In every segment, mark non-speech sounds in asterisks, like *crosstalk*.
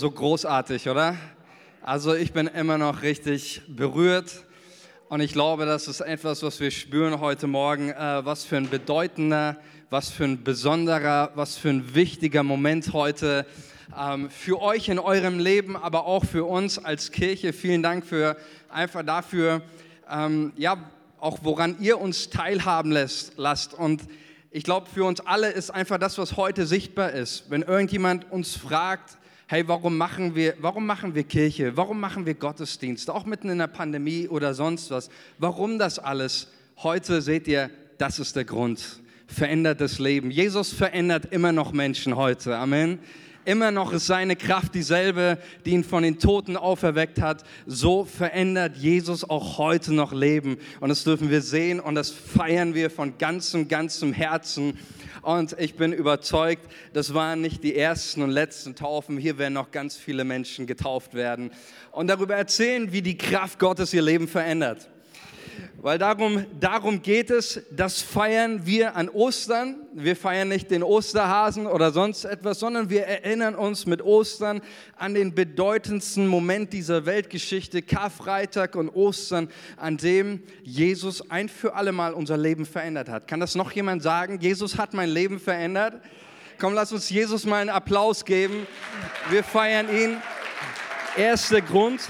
So großartig, oder? Also ich bin immer noch richtig berührt und ich glaube, das ist etwas, was wir spüren heute Morgen, äh, was für ein bedeutender, was für ein besonderer, was für ein wichtiger Moment heute ähm, für euch in eurem Leben, aber auch für uns als Kirche. Vielen Dank für einfach dafür, ähm, ja, auch woran ihr uns teilhaben lässt, lasst. Und ich glaube, für uns alle ist einfach das, was heute sichtbar ist. Wenn irgendjemand uns fragt, hey, warum machen wir, warum machen wir Kirche? Warum machen wir Gottesdienst? Auch mitten in der Pandemie oder sonst was. Warum das alles? Heute seht ihr, das ist der Grund. Verändert das Leben. Jesus verändert immer noch Menschen heute. Amen. Immer noch ist seine Kraft dieselbe, die ihn von den Toten auferweckt hat. So verändert Jesus auch heute noch Leben. Und das dürfen wir sehen und das feiern wir von ganzem, ganzem Herzen. Und ich bin überzeugt, das waren nicht die ersten und letzten Taufen. Hier werden noch ganz viele Menschen getauft werden und darüber erzählen, wie die Kraft Gottes ihr Leben verändert. Weil darum, darum geht es, das feiern wir an Ostern. Wir feiern nicht den Osterhasen oder sonst etwas, sondern wir erinnern uns mit Ostern an den bedeutendsten Moment dieser Weltgeschichte, Karfreitag und Ostern, an dem Jesus ein für alle Mal unser Leben verändert hat. Kann das noch jemand sagen? Jesus hat mein Leben verändert. Komm, lass uns Jesus mal einen Applaus geben. Wir feiern ihn. Er ist der Grund.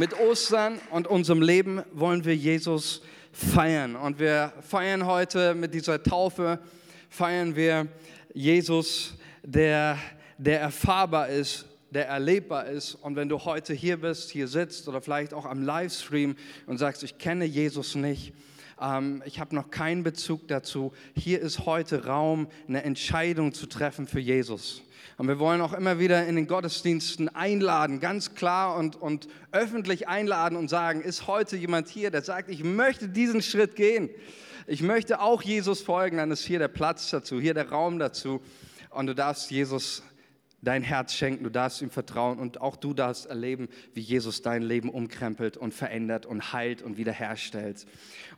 Mit Ostern und unserem Leben wollen wir Jesus feiern. Und wir feiern heute mit dieser Taufe, feiern wir Jesus, der, der erfahrbar ist, der erlebbar ist. Und wenn du heute hier bist, hier sitzt oder vielleicht auch am Livestream und sagst, ich kenne Jesus nicht, ähm, ich habe noch keinen Bezug dazu, hier ist heute Raum, eine Entscheidung zu treffen für Jesus. Und wir wollen auch immer wieder in den Gottesdiensten einladen, ganz klar und, und öffentlich einladen und sagen, ist heute jemand hier, der sagt, ich möchte diesen Schritt gehen. Ich möchte auch Jesus folgen, dann ist hier der Platz dazu, hier der Raum dazu. Und du darfst Jesus dein Herz schenken, du darfst ihm vertrauen und auch du darfst erleben, wie Jesus dein Leben umkrempelt und verändert und heilt und wiederherstellt.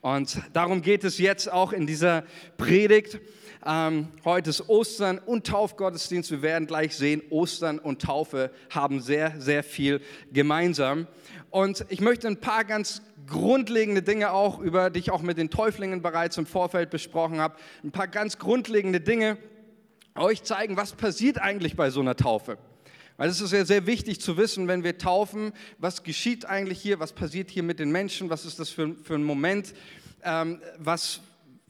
Und darum geht es jetzt auch in dieser Predigt. Ähm, heute ist Ostern und Taufgottesdienst. Wir werden gleich sehen, Ostern und Taufe haben sehr, sehr viel gemeinsam. Und ich möchte ein paar ganz grundlegende Dinge auch, über die ich auch mit den Täuflingen bereits im Vorfeld besprochen habe, ein paar ganz grundlegende Dinge euch zeigen, was passiert eigentlich bei so einer Taufe. Weil es ist ja sehr wichtig zu wissen, wenn wir taufen, was geschieht eigentlich hier, was passiert hier mit den Menschen, was ist das für, für ein Moment, ähm, was,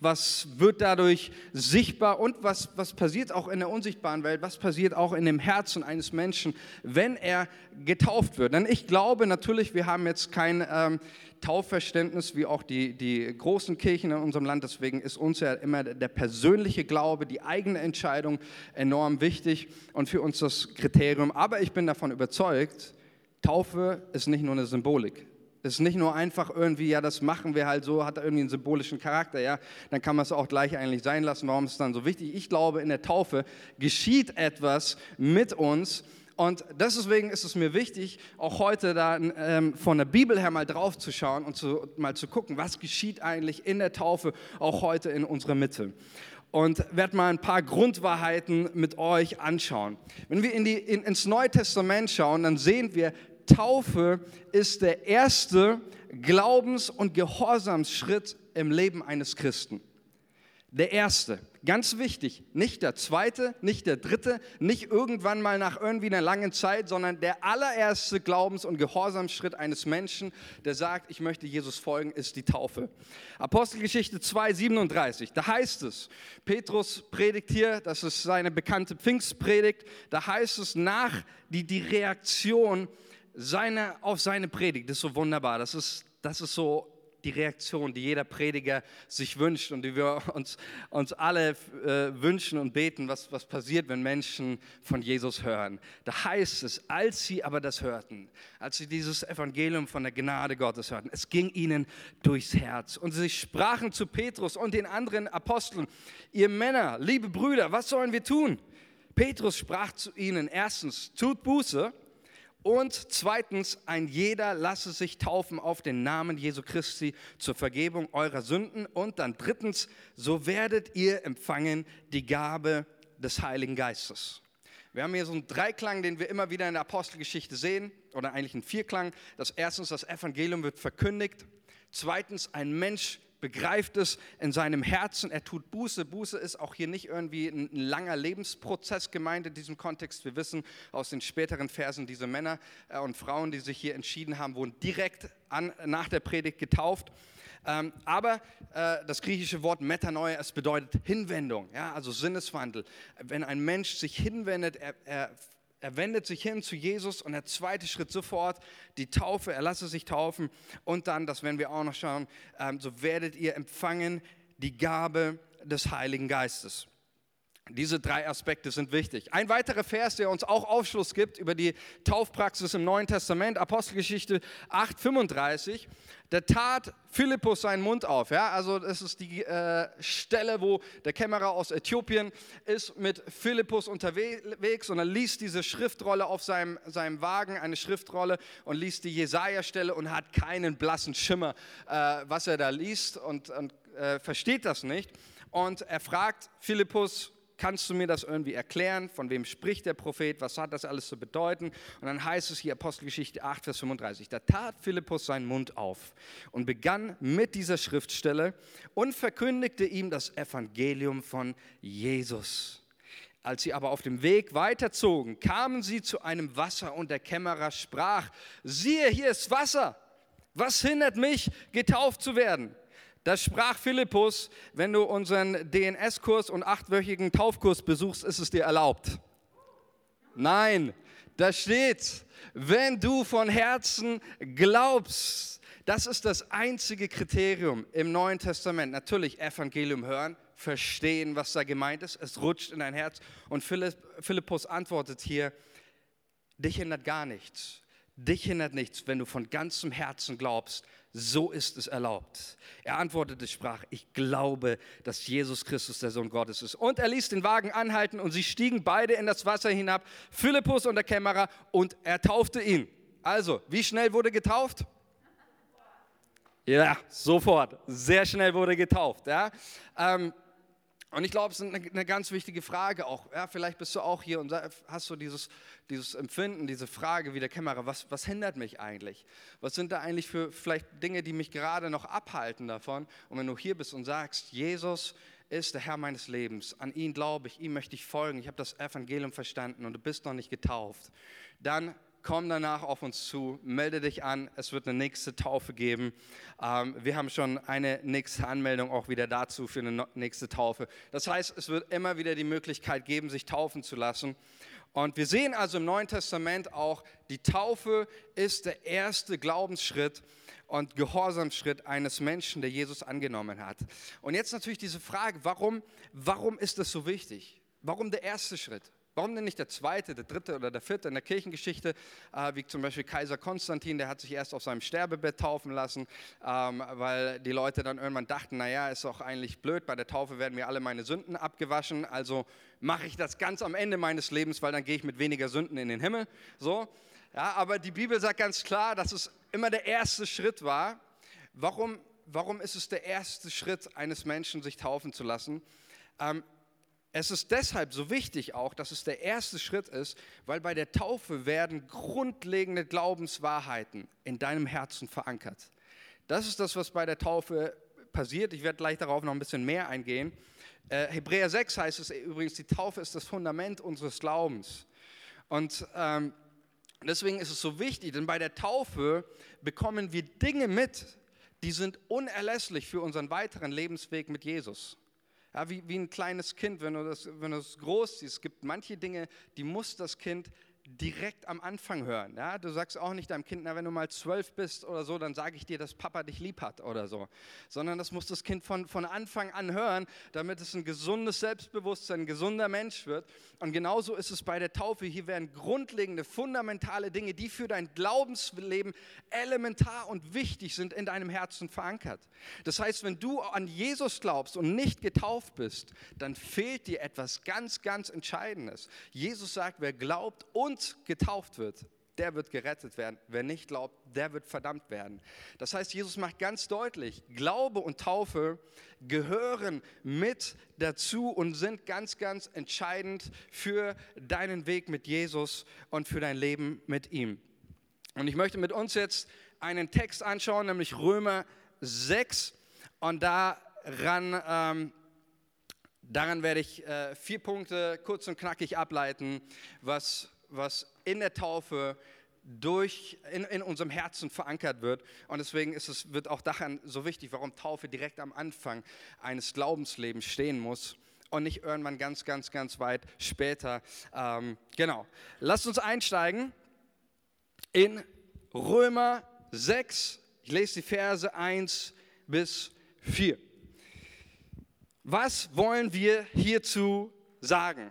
was wird dadurch sichtbar und was, was passiert auch in der unsichtbaren Welt, was passiert auch in dem Herzen eines Menschen, wenn er getauft wird. Denn ich glaube natürlich, wir haben jetzt kein ähm, Taufverständnis wie auch die, die großen Kirchen in unserem Land, deswegen ist uns ja immer der persönliche Glaube, die eigene Entscheidung enorm wichtig und für uns das Kriterium. Aber ich bin davon überzeugt, Taufe ist nicht nur eine Symbolik. Es ist nicht nur einfach irgendwie, ja, das machen wir halt so, hat irgendwie einen symbolischen Charakter, ja, dann kann man es auch gleich eigentlich sein lassen. Warum ist es dann so wichtig? Ich glaube, in der Taufe geschieht etwas mit uns. Und deswegen ist es mir wichtig, auch heute da ähm, von der Bibel her mal drauf zu schauen und zu, mal zu gucken, was geschieht eigentlich in der Taufe, auch heute in unserer Mitte und werde mal ein paar Grundwahrheiten mit euch anschauen. Wenn wir in die, in, ins Neue Testament schauen, dann sehen wir, Taufe ist der erste Glaubens- und Gehorsamsschritt im Leben eines Christen. Der erste, ganz wichtig, nicht der zweite, nicht der dritte, nicht irgendwann mal nach irgendwie einer langen Zeit, sondern der allererste Glaubens- und Gehorsamsschritt eines Menschen, der sagt, ich möchte Jesus folgen, ist die Taufe. Apostelgeschichte 2, 37, da heißt es, Petrus predigt hier, das ist seine bekannte Pfingstpredigt, da heißt es nach die, die Reaktion seine, auf seine Predigt. Das ist so wunderbar. Das ist, das ist so die Reaktion, die jeder Prediger sich wünscht und die wir uns, uns alle äh, wünschen und beten, was, was passiert, wenn Menschen von Jesus hören. Da heißt es, als sie aber das hörten, als sie dieses Evangelium von der Gnade Gottes hörten, es ging ihnen durchs Herz und sie sprachen zu Petrus und den anderen Aposteln, ihr Männer, liebe Brüder, was sollen wir tun? Petrus sprach zu ihnen, erstens, tut Buße und zweitens, ein jeder lasse sich taufen auf den Namen Jesu Christi zur Vergebung eurer Sünden. Und dann drittens, so werdet ihr empfangen die Gabe des Heiligen Geistes. Wir haben hier so einen Dreiklang, den wir immer wieder in der Apostelgeschichte sehen, oder eigentlich einen Vierklang. Das erstens, das Evangelium wird verkündigt. Zweitens, ein Mensch begreift es in seinem Herzen, er tut Buße. Buße ist auch hier nicht irgendwie ein, langer Lebensprozess gemeint in diesem Kontext. Wir wissen aus den späteren Versen, diese Männer äh, und Frauen, die sich hier entschieden haben, wurden direkt an, nach der Predigt getauft. Ähm, aber äh, das griechische Wort Metanoia, es bedeutet Hinwendung, ja, also Sinneswandel. Wenn ein Mensch sich hinwendet, er, er er wendet sich hin zu Jesus und der zweite Schritt sofort, die Taufe, er lasse sich taufen und dann, das werden wir auch noch schauen, ähm, so werdet ihr empfangen die Gabe des Heiligen Geistes. Diese drei Aspekte sind wichtig. Ein weiterer Vers, der uns auch Aufschluss gibt über die Taufpraxis im Neuen Testament, Apostelgeschichte 8,35, da tat Philippus seinen Mund auf. Ja? Also das ist die äh, Stelle, wo der Kämmerer aus Äthiopien ist mit Philippus unterwegs und er liest diese Schriftrolle auf seinem, seinem Wagen, eine Schriftrolle und liest die Jesaja-Stelle und hat keinen blassen Schimmer, äh, was er da liest und, und äh, versteht das nicht. Und er fragt Philippus, kannst du mir das irgendwie erklären? Von wem spricht der Prophet? Was hat das alles zu bedeuten? Und dann heißt es hier Apostelgeschichte 8, Vers 35, da tat Philippus seinen Mund auf und begann mit dieser Schriftstelle und verkündigte ihm das Evangelium von Jesus. Als sie aber auf dem Weg weiterzogen, kamen sie zu einem Wasser und der Kämmerer sprach, siehe, hier ist Wasser. Was hindert mich, getauft zu werden? Da sprach Philippus, wenn du unseren DNS-Kurs und achtwöchigen Taufkurs besuchst, ist es dir erlaubt. Nein, da steht, wenn du von Herzen glaubst, das ist das einzige Kriterium im Neuen Testament. Natürlich Evangelium hören, verstehen, was da gemeint ist. Es rutscht in dein Herz. Und Philippus antwortet hier, dich hindert gar nichts. Dich hindert nichts, wenn du von ganzem Herzen glaubst, so ist es erlaubt. Er antwortete, sprach, ich glaube, dass Jesus Christus der Sohn Gottes ist. Und er ließ den Wagen anhalten und sie stiegen beide in das Wasser hinab, Philippus und der Kämmerer, und er taufte ihn. Also, wie schnell wurde getauft? Ja, sofort. Sehr schnell wurde getauft. Ja. Ähm, und ich glaube, es ist eine, ganz wichtige Frage auch. Ja, vielleicht bist du auch hier und hast so dieses, dieses Empfinden, diese Frage wie der Kämmerer, was, was hindert mich eigentlich? Was sind da eigentlich für vielleicht Dinge, die mich gerade noch abhalten davon? Und wenn du hier bist und sagst, Jesus ist der Herr meines Lebens, an ihn glaube ich, ihm möchte ich folgen, ich habe das Evangelium verstanden und du bist noch nicht getauft, dann komm danach auf uns zu, melde dich an, es wird eine nächste Taufe geben. Ähm, wir haben schon eine nächste Anmeldung auch wieder dazu für eine nächste Taufe. Das heißt, es wird immer wieder die Möglichkeit geben, sich taufen zu lassen. Und wir sehen also im Neuen Testament auch, die Taufe ist der erste Glaubensschritt und Gehorsamschritt eines Menschen, der Jesus angenommen hat. Und jetzt natürlich diese Frage, warum, warum ist das so wichtig? Warum der erste Schritt? Warum denn nicht der zweite, der dritte oder der vierte in der Kirchengeschichte, äh, wie zum Beispiel Kaiser Konstantin, der hat sich erst auf seinem Sterbebett taufen lassen, ähm, weil die Leute dann irgendwann dachten, naja, ist doch eigentlich blöd, bei der Taufe werden mir alle meine Sünden abgewaschen, also mache ich das ganz am Ende meines Lebens, weil dann gehe ich mit weniger Sünden in den Himmel. So, ja, aber die Bibel sagt ganz klar, dass es immer der erste Schritt war. Warum, warum ist es der erste Schritt eines Menschen, sich taufen zu lassen? Ähm, es ist deshalb so wichtig auch, dass es der erste Schritt ist, weil bei der Taufe werden grundlegende Glaubenswahrheiten in deinem Herzen verankert. Das ist das, was bei der Taufe passiert. Ich werde gleich darauf noch ein bisschen mehr eingehen. Äh, Hebräer 6 heißt es übrigens, die Taufe ist das Fundament unseres Glaubens. Und ähm, deswegen ist es so wichtig, denn bei der Taufe bekommen wir Dinge mit, die sind unerlässlich für unseren weiteren Lebensweg mit Jesus. Ja, wie, wie ein kleines Kind, wenn du, das, wenn du das groß siehst. Es gibt manche Dinge, die muss das Kind direkt am Anfang hören. Ja? Du sagst auch nicht deinem Kind, na, wenn du mal zwölf bist oder so, dann sage ich dir, dass Papa dich lieb hat oder so. Sondern das muss das Kind von, von Anfang an hören, damit es ein gesundes Selbstbewusstsein, ein gesunder Mensch wird. Und genauso ist es bei der Taufe. Hier werden grundlegende, fundamentale Dinge, die für dein Glaubensleben elementar und wichtig sind, in deinem Herzen verankert. Das heißt, wenn du an Jesus glaubst und nicht getauft bist, dann fehlt dir etwas ganz, ganz Entscheidendes. Jesus sagt, wer glaubt und getauft wird, der wird gerettet werden. Wer nicht glaubt, der wird verdammt werden. Das heißt, Jesus macht ganz deutlich, Glaube und Taufe gehören mit dazu und sind ganz, ganz entscheidend für deinen Weg mit Jesus und für dein Leben mit ihm. Und ich möchte mit uns jetzt einen Text anschauen, nämlich Römer 6. Und daran, ähm, daran werde ich äh, vier Punkte kurz und knackig ableiten, was was in der Taufe durch, in, in unserem Herzen verankert wird. Und deswegen ist es, wird auch daran so wichtig, warum Taufe direkt am Anfang eines Glaubenslebens stehen muss und nicht irgendwann ganz, ganz, ganz weit später. Ähm, genau. Lasst uns einsteigen in Römer 6. Ich lese die Verse 1 bis 4. Was wollen wir hierzu sagen?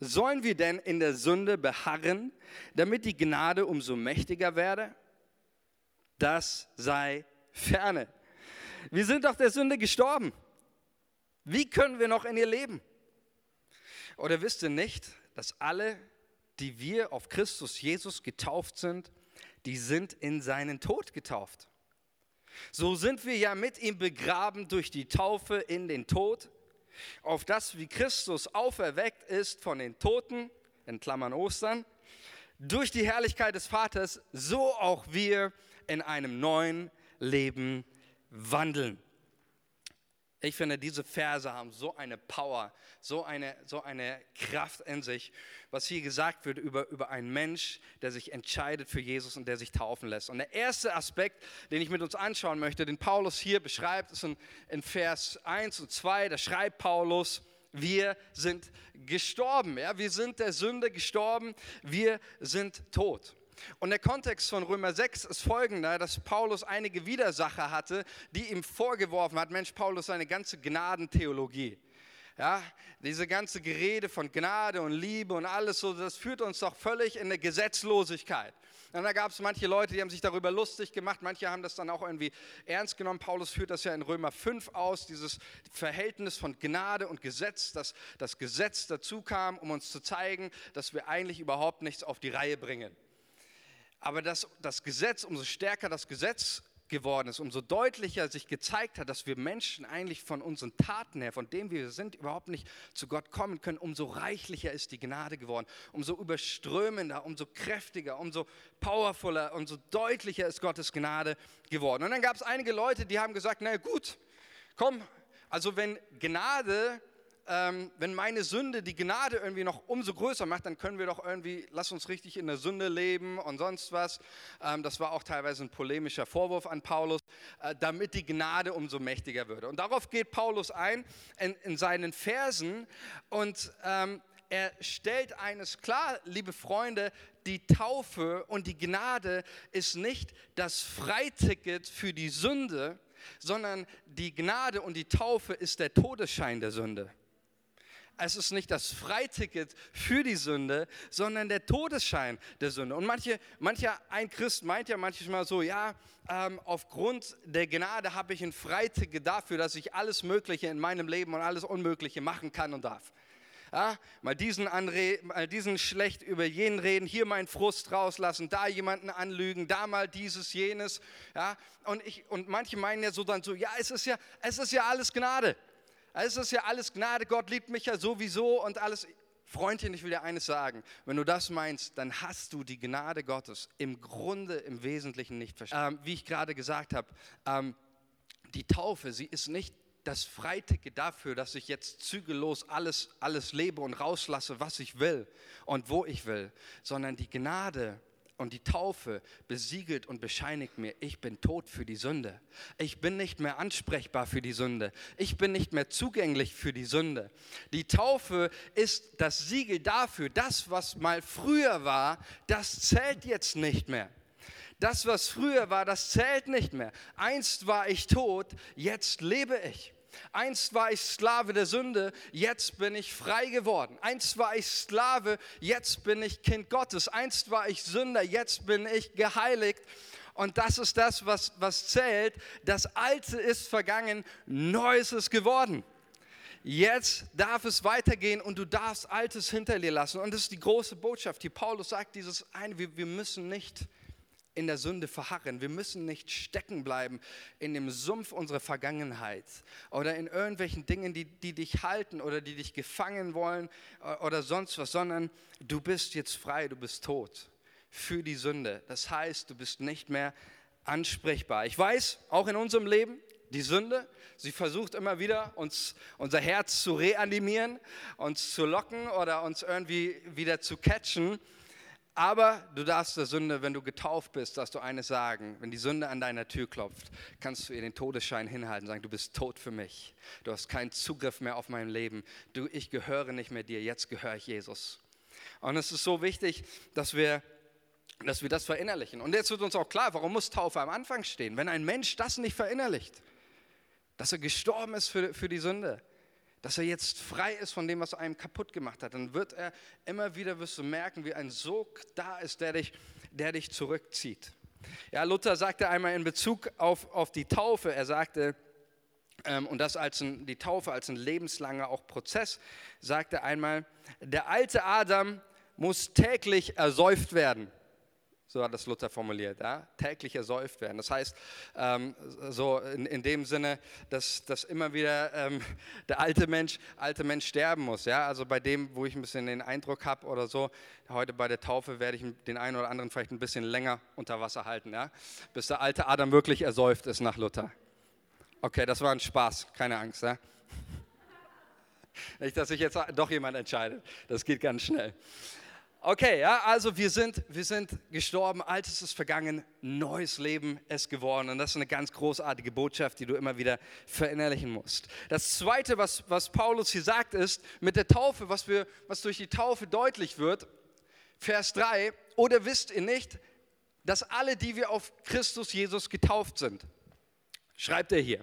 Sollen wir denn in der Sünde beharren, damit die Gnade umso mächtiger werde? Das sei ferne. Wir sind doch der Sünde gestorben. Wie können wir noch in ihr leben? Oder wisst ihr nicht, dass alle, die wir auf Christus Jesus getauft sind, die sind in seinen Tod getauft. So sind wir ja mit ihm begraben durch die Taufe in den Tod auf das, wie Christus auferweckt ist von den Toten, in Klammern Ostern, durch die Herrlichkeit des Vaters, so auch wir in einem neuen Leben wandeln. Ich finde, diese Verse haben so eine Power, so eine, so eine Kraft in sich, was hier gesagt wird über, über einen Mensch, der sich entscheidet für Jesus und der sich taufen lässt. Und der erste Aspekt, den ich mit uns anschauen möchte, den Paulus hier beschreibt, ist in, in Vers 1 und 2, da schreibt Paulus, wir sind gestorben, ja? wir sind der Sünde gestorben, wir sind tot. Und der Kontext von Römer 6 ist folgender, dass Paulus einige Widersacher hatte, die ihm vorgeworfen hat, Mensch, Paulus, seine ganze Gnadentheologie. Ja, diese ganze Gerede von Gnade und Liebe und alles so, das führt uns doch völlig in eine Gesetzlosigkeit. Und da gab es manche Leute, die haben sich darüber lustig gemacht, manche haben das dann auch irgendwie ernst genommen. Paulus führt das ja in Römer 5 aus, dieses Verhältnis von Gnade und Gesetz, dass das Gesetz dazu kam, um uns zu zeigen, dass wir eigentlich überhaupt nichts auf die Reihe bringen. Aber dass das Gesetz, umso stärker das Gesetz geworden ist, umso deutlicher sich gezeigt hat, dass wir Menschen eigentlich von unseren Taten her, von dem wir sind, überhaupt nicht zu Gott kommen können, umso reichlicher ist die Gnade geworden, umso überströmender, umso kräftiger, umso powervoller, umso deutlicher ist Gottes Gnade geworden. Und dann gab es einige Leute, die haben gesagt, na gut, komm, also wenn Gnade ähm, wenn meine Sünde die Gnade irgendwie noch umso größer macht, dann können wir doch irgendwie, lass uns richtig in der Sünde leben und sonst was. Ähm, das war auch teilweise ein polemischer Vorwurf an Paulus, äh, damit die Gnade umso mächtiger würde. Und darauf geht Paulus ein in, in seinen Versen und ähm, er stellt eines klar, liebe Freunde, die Taufe und die Gnade ist nicht das Freiticket für die Sünde, sondern die Gnade und die Taufe ist der Todesschein der Sünde es ist nicht das Freiticket für die Sünde, sondern der Todesschein der Sünde. Und manche, mancher, ein Christ meint ja manchmal so, ja, ähm, aufgrund der Gnade habe ich ein Freiticket dafür, dass ich alles Mögliche in meinem Leben und alles Unmögliche machen kann und darf. Ja, mal, diesen anre mal diesen schlecht über jenen reden, hier meinen Frust rauslassen, da jemanden anlügen, da mal dieses, jenes. Ja, und, ich, und manche meinen ja so dann so, ja, es ist ja, es ist ja alles Gnade. Es ist ja alles Gnade, Gott liebt mich ja sowieso und alles. Freundchen, ich will dir eines sagen. Wenn du das meinst, dann hast du die Gnade Gottes im Grunde, im Wesentlichen nicht verstanden. Ähm, wie ich gerade gesagt habe, ähm, die Taufe, sie ist nicht das Freiticket dafür, dass ich jetzt zügellos alles, alles lebe und rauslasse, was ich will und wo ich will, sondern die Gnade und die Taufe besiegelt und bescheinigt mir, ich bin tot für die Sünde. Ich bin nicht mehr ansprechbar für die Sünde. Ich bin nicht mehr zugänglich für die Sünde. Die Taufe ist das Siegel dafür, das, was mal früher war, das zählt jetzt nicht mehr. Das, was früher war, das zählt nicht mehr. Einst war ich tot, jetzt lebe ich. Einst war ich Sklave der Sünde, jetzt bin ich frei geworden. Einst war ich Sklave, jetzt bin ich Kind Gottes. Einst war ich Sünder, jetzt bin ich geheiligt. Und das ist das, was, was zählt. Das Alte ist vergangen, Neues ist geworden. Jetzt darf es weitergehen und du darfst Altes hinter dir lassen. Und das ist die große Botschaft, die Paulus sagt, dieses eine, wir, wir müssen nicht in der Sünde verharren. Wir müssen nicht stecken bleiben in dem Sumpf unserer Vergangenheit oder in irgendwelchen Dingen, die, die dich halten oder die dich gefangen wollen äh, oder sonst was, sondern du bist jetzt frei, du bist tot für die Sünde. Das heißt, du bist nicht mehr ansprechbar. Ich weiß, auch in unserem Leben, die Sünde, sie versucht immer wieder, uns, unser Herz zu reanimieren, uns zu locken oder uns irgendwie wieder zu catchen. Aber du darfst der Sünde, wenn du getauft bist, darfst du eines sagen. Wenn die Sünde an deiner Tür klopft, kannst du ihr den Todesschein hinhalten und sagen, du bist tot für mich. Du hast keinen Zugriff mehr auf mein Leben. Du, ich gehöre nicht mehr dir, jetzt gehöre ich Jesus. Und es ist so wichtig, dass wir dass wir das verinnerlichen. Und jetzt wird uns auch klar, warum muss Taufe am Anfang stehen? Wenn ein Mensch das nicht verinnerlicht, dass er gestorben ist für, für die Sünde, dass er jetzt frei ist von dem, was einem kaputt gemacht hat, dann wird er immer wieder, wirst du merken, wie ein Sog da ist, der dich, der dich zurückzieht. Ja, Luther sagte einmal in Bezug auf, auf die Taufe, er sagte, ähm, und das als ein, die Taufe als ein lebenslanger auch Prozess, sagte einmal, der alte Adam muss täglich ersäuft werden so hat das Luther formuliert, ja? täglich ersäuft werden. Das heißt, ähm, so in, in, dem Sinne, dass, dass immer wieder ähm, der alte Mensch, alte Mensch sterben muss. Ja? Also bei dem, wo ich ein bisschen den Eindruck habe oder so, heute bei der Taufe werde ich den einen oder anderen vielleicht ein bisschen länger unter Wasser halten, ja? bis der alte Adam wirklich ersäuft ist nach Luther. Okay, das war ein Spaß, keine Angst. Ja? *laughs* Nicht, dass sich jetzt doch jemand entscheidet. Das geht ganz schnell. Okay, ja, also wir sind, wir sind gestorben, altes ist vergangen, neues Leben ist geworden. Und das ist eine ganz großartige Botschaft, die du immer wieder verinnerlichen musst. Das Zweite, was, was Paulus hier sagt, ist, mit der Taufe, was, wir, was durch die Taufe deutlich wird, Vers 3, oder wisst ihr nicht, dass alle, die wir auf Christus Jesus getauft sind, schreibt er hier.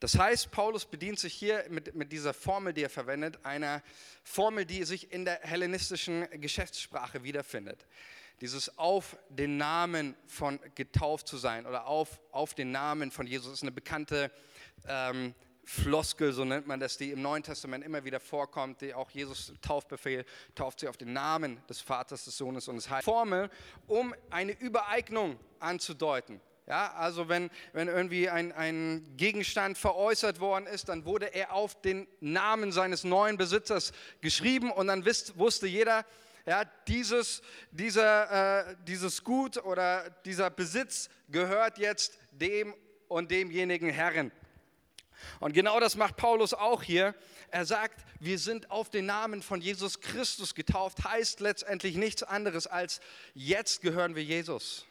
Das heißt, Paulus bedient sich hier mit, mit dieser Formel, die er verwendet, einer Formel, die sich in der hellenistischen Geschäftssprache wiederfindet. Dieses auf den Namen von getauft zu sein oder auf, auf den Namen von Jesus ist eine bekannte ähm, Floskel, so nennt man das, die im Neuen Testament immer wieder vorkommt, die auch Jesus Taufbefehl tauft sie auf den Namen des Vaters, des Sohnes und des Heiligen. Formel, um eine Übereignung anzudeuten. Ja, also wenn, wenn irgendwie ein, ein Gegenstand veräußert worden ist, dann wurde er auf den Namen seines neuen Besitzers geschrieben und dann wisst, wusste jeder, ja, dieses, dieser, äh, dieses Gut oder dieser Besitz gehört jetzt dem und demjenigen Herren. Und genau das macht Paulus auch hier. Er sagt, wir sind auf den Namen von Jesus Christus getauft, heißt letztendlich nichts anderes als jetzt gehören wir Jesus.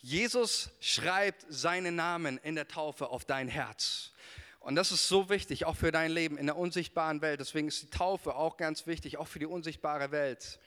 Jesus schreibt seinen Namen in der Taufe auf dein Herz. Und das ist so wichtig, auch für dein Leben in der unsichtbaren Welt. Deswegen ist die Taufe auch ganz wichtig, auch für die unsichtbare Welt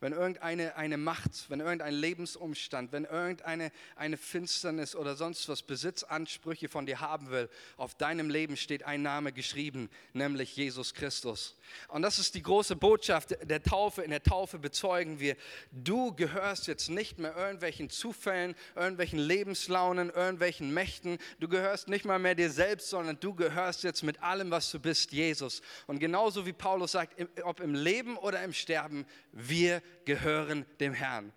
wenn irgendeine eine Macht, wenn irgendein Lebensumstand, wenn irgendeine eine Finsternis oder sonst was Besitzansprüche von dir haben will, auf deinem Leben steht ein Name geschrieben, nämlich Jesus Christus. Und das ist die große Botschaft der Taufe. In der Taufe bezeugen wir, du gehörst jetzt nicht mehr irgendwelchen Zufällen, irgendwelchen Lebenslaunen, irgendwelchen Mächten. Du gehörst nicht mal mehr dir selbst, sondern du gehörst jetzt mit allem, was du bist, Jesus. Und genauso wie Paulus sagt, ob im Leben oder im Sterben, wir gehören dem Herrn.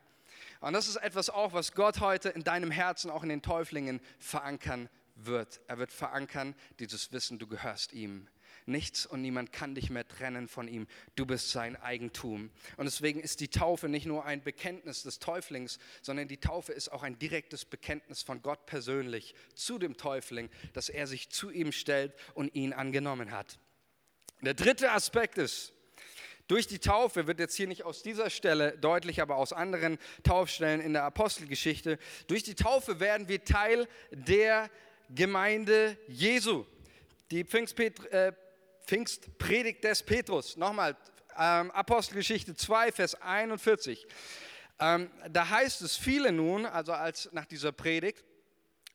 Und das ist etwas auch, was Gott heute in deinem Herzen, auch in den Täuflingen verankern wird. Er wird verankern dieses Wissen, du gehörst ihm. Nichts und niemand kann dich mehr trennen von ihm. Du bist sein Eigentum. Und deswegen ist die Taufe nicht nur ein Bekenntnis des Täuflings, sondern die Taufe ist auch ein direktes Bekenntnis von Gott persönlich zu dem Täufling, dass er sich zu ihm stellt und ihn angenommen hat. Der dritte Aspekt ist, durch die Taufe wird jetzt hier nicht aus dieser Stelle deutlich, aber aus anderen Taufstellen in der Apostelgeschichte, durch die Taufe werden wir Teil der Gemeinde Jesu. Die Pfingstpet äh, Pfingstpredigt des Petrus, nochmal, ähm, Apostelgeschichte 2, Vers 41. Ähm, da heißt es, viele nun, also als nach dieser Predigt,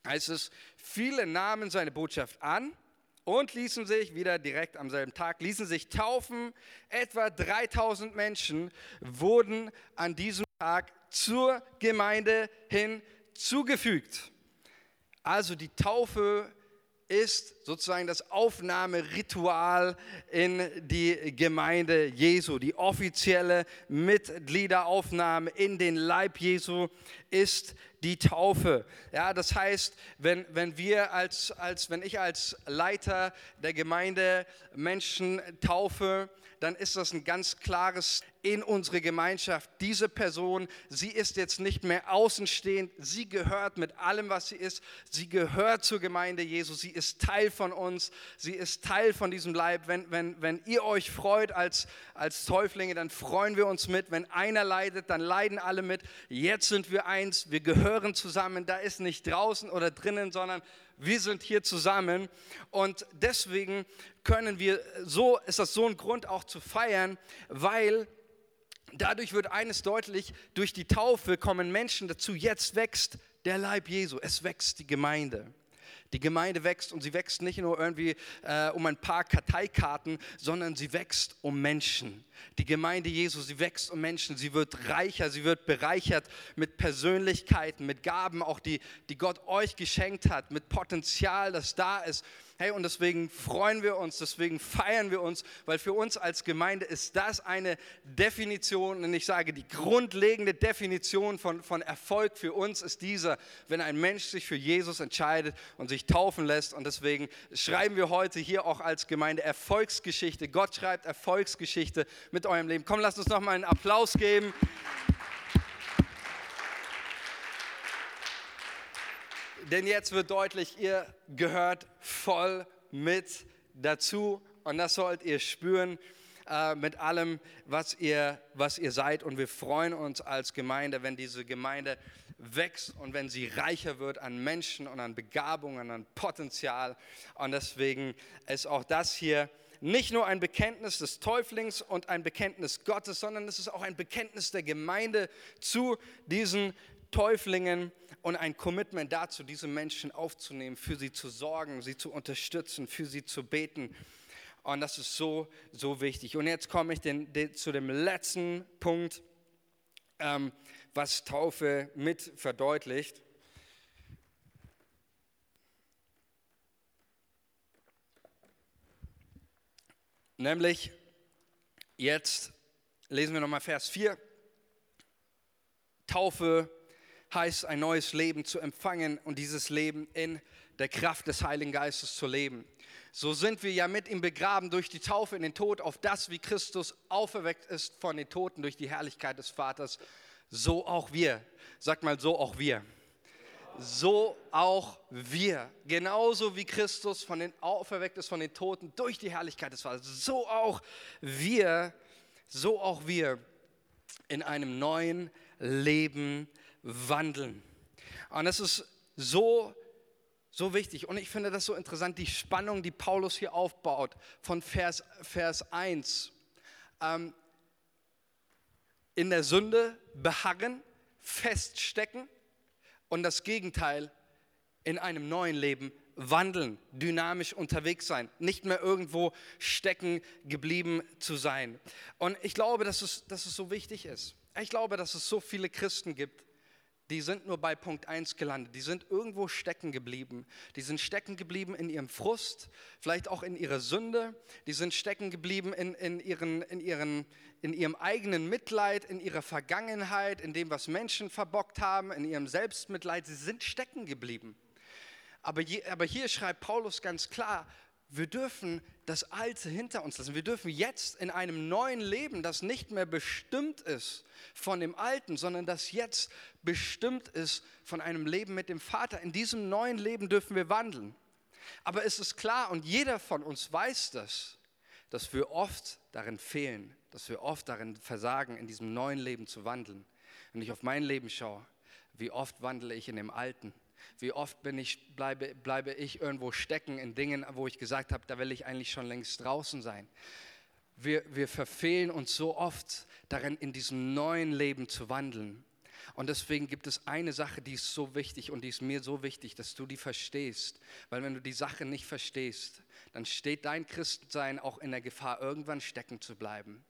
heißt es, viele nahmen seine Botschaft an und ließen sich wieder direkt am selben Tag, ließen sich taufen. Etwa 3000 Menschen wurden an diesem Tag zur Gemeinde hinzugefügt. Also die Taufe ist sozusagen das Aufnahmeritual in die Gemeinde Jesu. Die offizielle Mitgliederaufnahme in den Leib Jesu ist die Taufe. Ja, das heißt, wenn, wenn wir als, als, wenn ich als Leiter der Gemeinde Menschen taufe, dann ist das ein ganz klares in unsere Gemeinschaft. Diese Person, sie ist jetzt nicht mehr außenstehend, sie gehört mit allem, was sie ist, sie gehört zur Gemeinde Jesu, sie ist Teil von uns, sie ist Teil von diesem Leib. Wenn, wenn, wenn ihr euch freut als, als Täuflinge, dann freuen wir uns mit. Wenn einer leidet, dann leiden alle mit. Jetzt sind wir eins, wir gehören zusammen, da ist nicht draußen oder drinnen, sondern wir sind hier zusammen und deswegen können wir, so ist das so ein Grund auch zu feiern, weil dadurch wird eines deutlich, durch die Taufe kommen Menschen dazu, jetzt wächst der Leib Jesu, es wächst die Gemeinde. Die Gemeinde wächst und sie wächst nicht nur irgendwie äh, um ein paar Karteikarten, sondern sie wächst um Menschen. Die Gemeinde Jesu, sie wächst um Menschen, sie wird reicher, sie wird bereichert mit Persönlichkeiten, mit Gaben, auch die, die Gott euch geschenkt hat, mit Potenzial, das da ist. Hey, und deswegen freuen wir uns, deswegen feiern wir uns, weil für uns als Gemeinde ist das eine Definition, und ich sage, die grundlegende Definition von, von Erfolg für uns ist dieser, wenn ein Mensch sich für Jesus entscheidet und sich taufen lässt. Und deswegen schreiben wir heute hier auch als Gemeinde Erfolgsgeschichte. Gott schreibt Erfolgsgeschichte mit eurem Leben. Komm, lasst uns noch mal einen Applaus geben. Denn jetzt wird deutlich, ihr gehört voll mit dazu und das sollt ihr spüren äh, mit allem, was ihr, was ihr seid. Und wir freuen uns als Gemeinde, wenn diese Gemeinde wächst und wenn sie reicher wird an Menschen und an Begabungen, an Potenzial. Und deswegen ist auch das hier nicht nur ein Bekenntnis des Täuflings und ein Bekenntnis Gottes, sondern es ist auch ein Bekenntnis der Gemeinde zu diesen Täuflingen und ein Commitment dazu, diese Menschen aufzunehmen, für sie zu sorgen, sie zu unterstützen, für sie zu beten. Und das ist so, so wichtig. Und jetzt komme ich den, den, zu dem letzten Punkt, ähm, was Taufe mit verdeutlicht. Nämlich, jetzt lesen wir nochmal Vers 4. Taufe heißt, ein neues Leben zu empfangen und dieses Leben in der Kraft des Heiligen Geistes zu leben. So sind wir ja mit ihm begraben durch die Taufe in den Tod, auf das, wie Christus auferweckt ist von den Toten durch die Herrlichkeit des Vaters, so auch wir. Sag mal, so auch wir. So auch wir. Genauso wie Christus von den, auferweckt ist von den Toten durch die Herrlichkeit des Vaters, so auch wir, so auch wir in einem neuen Leben wandeln. Und das ist so, so wichtig. Und ich finde das so interessant, die Spannung, die Paulus hier aufbaut von Vers, Vers 1. Ähm, in der Sünde beharren, feststecken und das Gegenteil in einem neuen Leben wandeln, dynamisch unterwegs sein, nicht mehr irgendwo stecken geblieben zu sein. Und ich glaube, dass es, dass es so wichtig ist. Ich glaube, dass es so viele Christen gibt, die sind nur bei Punkt 1 gelandet. Die sind irgendwo stecken geblieben. Die sind stecken geblieben in ihrem Frust, vielleicht auch in ihrer Sünde. Die sind stecken geblieben in, in, ihren, in, ihren, in ihrem eigenen Mitleid, in ihrer Vergangenheit, in dem, was Menschen verbockt haben, in ihrem Selbstmitleid. Sie sind stecken geblieben. Aber, aber hier schreibt Paulus ganz klar, wir dürfen das Alte hinter uns lassen. Wir dürfen jetzt in einem neuen Leben, das nicht mehr bestimmt ist von dem Alten, sondern das jetzt bestimmt ist von einem Leben mit dem Vater. In diesem neuen Leben dürfen wir wandeln. Aber es ist klar und jeder von uns weiß das, dass wir oft darin fehlen, dass wir oft darin versagen, in diesem neuen Leben zu wandeln. Wenn ich auf mein Leben schaue, wie oft wandle ich in dem Alten? Wie oft bin ich, bleibe, bleibe ich irgendwo stecken in Dingen, wo ich gesagt habe, da will ich eigentlich schon längst draußen sein. Wir, wir verfehlen uns so oft darin, in diesem neuen Leben zu wandeln. Und deswegen gibt es eine Sache, die ist so wichtig und die ist mir so wichtig, dass du die verstehst. Weil wenn du die Sache nicht verstehst, dann steht dein Christsein auch in der Gefahr, irgendwann stecken zu bleiben.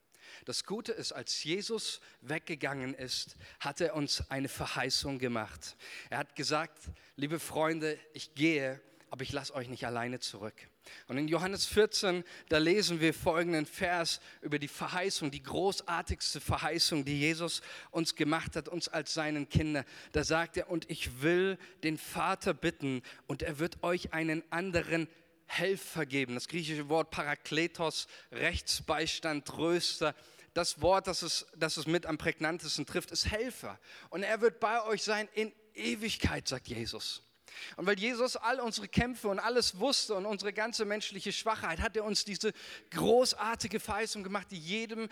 Das Gute ist, als Jesus weggegangen ist, hat er uns eine Verheißung gemacht. Er hat gesagt, liebe Freunde, ich gehe, aber ich lasse euch nicht alleine zurück. Und in Johannes 14, da lesen wir folgenden Vers über die Verheißung, die großartigste Verheißung, die Jesus uns gemacht hat, uns als seinen Kinder. Da sagt er, und ich will den Vater bitten, und er wird euch einen anderen Helfer geben. Das griechische Wort Parakletos, Rechtsbeistand, Tröster das Wort, das es, das es mit am prägnantesten trifft, ist Helfer. Und er wird bei euch sein in Ewigkeit, sagt Jesus. Und weil Jesus all unsere Kämpfe und alles wusste und unsere ganze menschliche Schwachheit, hat er uns diese großartige Verheißung gemacht, die jedem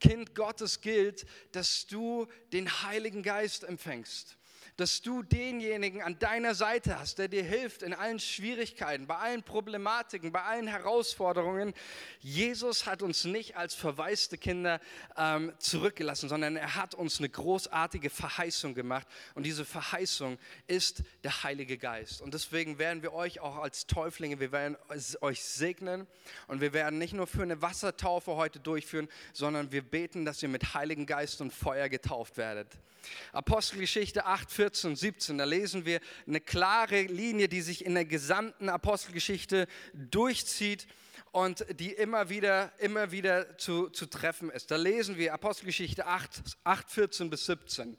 Kind Gottes gilt, dass du den Heiligen Geist empfängst dass du denjenigen an deiner Seite hast, der dir hilft in allen Schwierigkeiten, bei allen Problematiken, bei allen Herausforderungen. Jesus hat uns nicht als verwaiste Kinder ähm, zurückgelassen, sondern er hat uns eine großartige Verheißung gemacht. Und diese Verheißung ist der Heilige Geist. Und deswegen werden wir euch auch als Täuflinge, wir werden euch segnen und wir werden nicht nur für eine Wassertaufe heute durchführen, sondern wir beten, dass ihr mit Heiligen Geist und Feuer getauft werdet. Apostelgeschichte 8, 14, 17, da lesen wir eine klare Linie, die sich in der gesamten Apostelgeschichte durchzieht und die immer wieder, immer wieder zu, zu treffen ist. Da lesen wir Apostelgeschichte 8, 8, 14 bis 17.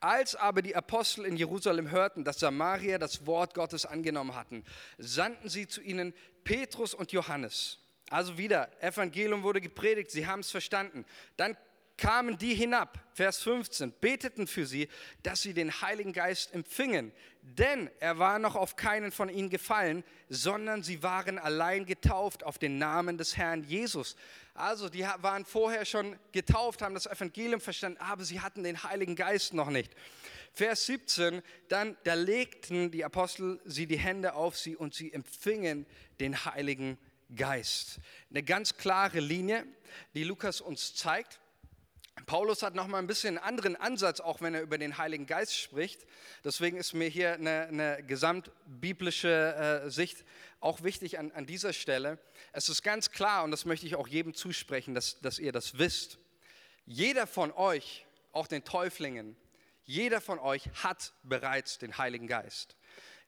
Als aber die Apostel in Jerusalem hörten, dass Samaria das Wort Gottes angenommen hatten, sandten sie zu ihnen Petrus und Johannes. Also wieder, Evangelium wurde gepredigt, sie haben es verstanden. Dann kamen die hinab, Vers 15, beteten für sie, dass sie den Heiligen Geist empfingen. Denn er war noch auf keinen von ihnen gefallen, sondern sie waren allein getauft auf den Namen des Herrn Jesus. Also die waren vorher schon getauft, haben das Evangelium verstanden, aber sie hatten den Heiligen Geist noch nicht. Vers 17, dann da legten die Apostel sie die Hände auf sie und sie empfingen den Heiligen Geist. Eine ganz klare Linie, die Lukas uns zeigt. Paulus hat noch mal ein bisschen einen anderen Ansatz, auch wenn er über den Heiligen Geist spricht. Deswegen ist mir hier eine, eine gesamtbiblische äh, Sicht auch wichtig an, an, dieser Stelle. Es ist ganz klar, und das möchte ich auch jedem zusprechen, dass, dass ihr das wisst. Jeder von euch, auch den Täuflingen, jeder von euch hat bereits den Heiligen Geist.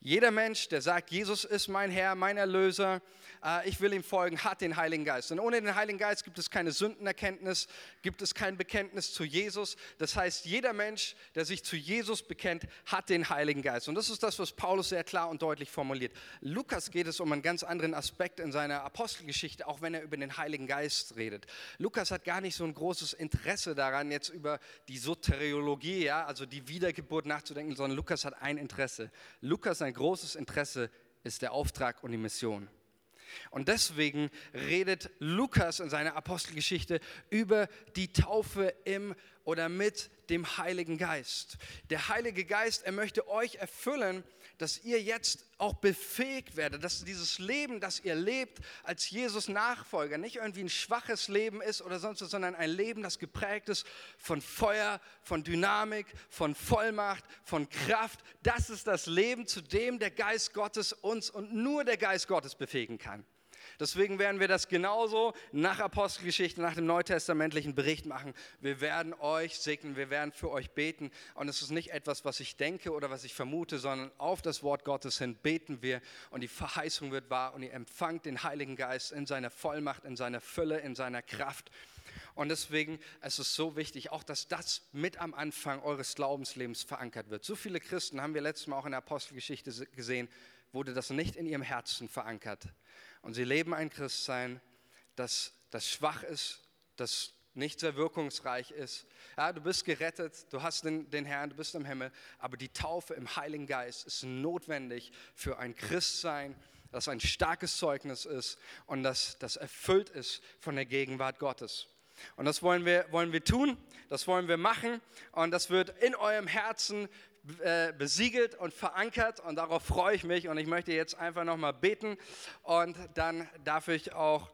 Jeder Mensch, der sagt, Jesus ist mein Herr, mein Erlöser, äh, ich will ihm folgen, hat den Heiligen Geist. Und ohne den Heiligen Geist gibt es keine Sündenerkenntnis, gibt es kein Bekenntnis zu Jesus. Das heißt, jeder Mensch, der sich zu Jesus bekennt, hat den Heiligen Geist. Und das ist das, was Paulus sehr klar und deutlich formuliert. Lukas geht es um einen ganz anderen Aspekt in seiner Apostelgeschichte, auch wenn er über den Heiligen Geist redet. Lukas hat gar nicht so ein großes Interesse daran, jetzt über die Soteriologie, ja, also die Wiedergeburt nachzudenken, sondern Lukas hat ein Interesse. Lukas sein großes Interesse ist der Auftrag und die Mission. Und deswegen redet Lukas in seiner Apostelgeschichte über die Taufe im oder mit dem Heiligen Geist. Der Heilige Geist, er möchte euch erfüllen, dass ihr jetzt auch befähigt werdet, dass dieses Leben, das ihr lebt als Jesus Nachfolger, nicht irgendwie ein schwaches Leben ist oder sonst was, sondern ein Leben, das geprägt ist von Feuer, von Dynamik, von Vollmacht, von Kraft. Das ist das Leben, zu dem der Geist Gottes uns und nur der Geist Gottes befähigen kann. Deswegen werden wir das genauso nach Apostelgeschichte, nach dem neutestamentlichen Bericht machen. Wir werden euch segnen, wir werden für euch beten. Und es ist nicht etwas, was ich denke oder was ich vermute, sondern auf das Wort Gottes hin beten wir und die Verheißung wird wahr und ihr empfangt den Heiligen Geist in seiner Vollmacht, in seiner Fülle, in seiner Kraft. Und deswegen es ist es so wichtig, auch dass das mit am Anfang eures Glaubenslebens verankert wird. So viele Christen haben wir letztes Mal auch in der Apostelgeschichte gesehen, wurde das nicht in ihrem Herzen verankert. Und sie leben ein Christsein, das, das schwach ist, das nicht sehr wirkungsreich ist. Ja, du bist gerettet, du hast den, den Herrn, du bist im Himmel, aber die Taufe im Heiligen Geist ist notwendig für ein Christsein, das ein starkes Zeugnis ist und das, das erfüllt ist von der Gegenwart Gottes. Und das wollen wir, wollen wir tun, das wollen wir machen und das wird in eurem Herzen äh, besiegelt und verankert und darauf freue ich mich und ich möchte jetzt einfach nochmal beten und dann darf ich auch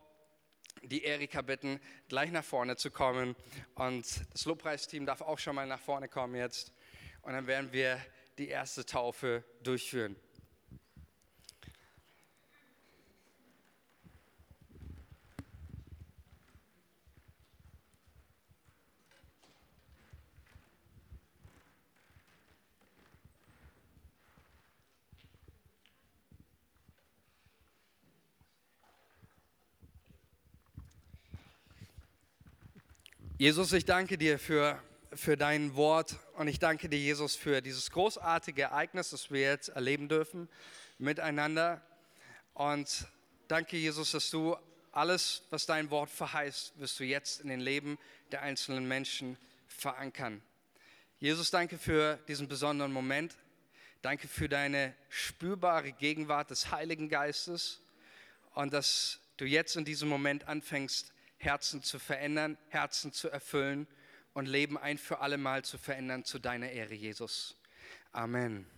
die Erika bitten, gleich nach vorne zu kommen und das Lobpreisteam darf auch schon mal nach vorne kommen jetzt und dann werden wir die erste Taufe durchführen. Jesus, ich danke dir für, für dein Wort und ich danke dir, Jesus, für dieses großartige Ereignis, das wir jetzt erleben dürfen miteinander. Und danke, Jesus, dass du alles, was dein Wort verheißt, wirst du jetzt in den Leben der einzelnen Menschen verankern. Jesus, danke für diesen besonderen Moment. Danke für deine spürbare Gegenwart des Heiligen Geistes und dass du jetzt in diesem Moment anfängst, Herzen zu verändern, Herzen zu erfüllen und Leben ein für alle Mal zu verändern zu deiner Ehre, Jesus. Amen.